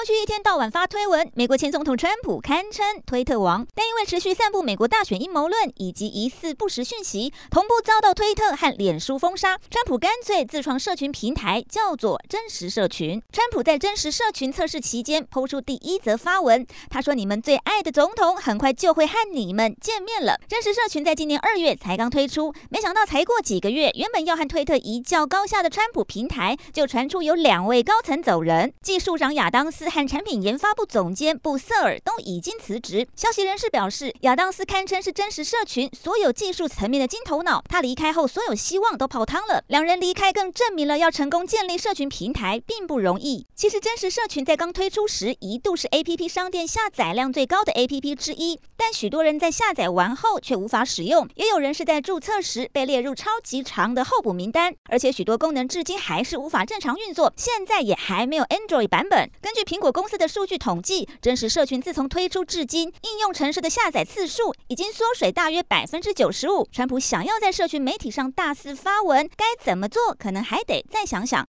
过去一天到晚发推文，美国前总统川普堪称推特王，但因为持续散布美国大选阴谋论以及疑似不实讯息，同步遭到推特和脸书封杀。川普干脆自创社群平台，叫做真实社群。川普在真实社群测试期间，抛出第一则发文，他说：“你们最爱的总统很快就会和你们见面了。”真实社群在今年二月才刚推出，没想到才过几个月，原本要和推特一较高下的川普平台，就传出有两位高层走人，技术长亚当斯。和产品研发部总监布瑟尔都已经辞职。消息人士表示，亚当斯堪称是真实社群所有技术层面的金头脑。他离开后，所有希望都泡汤了。两人离开更证明了要成功建立社群平台并不容易。其实，真实社群在刚推出时一度是 APP 商店下载量最高的 APP 之一，但许多人在下载完后却无法使用，也有人是在注册时被列入超级长的候补名单，而且许多功能至今还是无法正常运作，现在也还没有 Android 版本。根据苹果公司的数据统计，真实社群自从推出至今，应用程式的下载次数已经缩水大约百分之九十五。川普想要在社群媒体上大肆发文，该怎么做？可能还得再想想。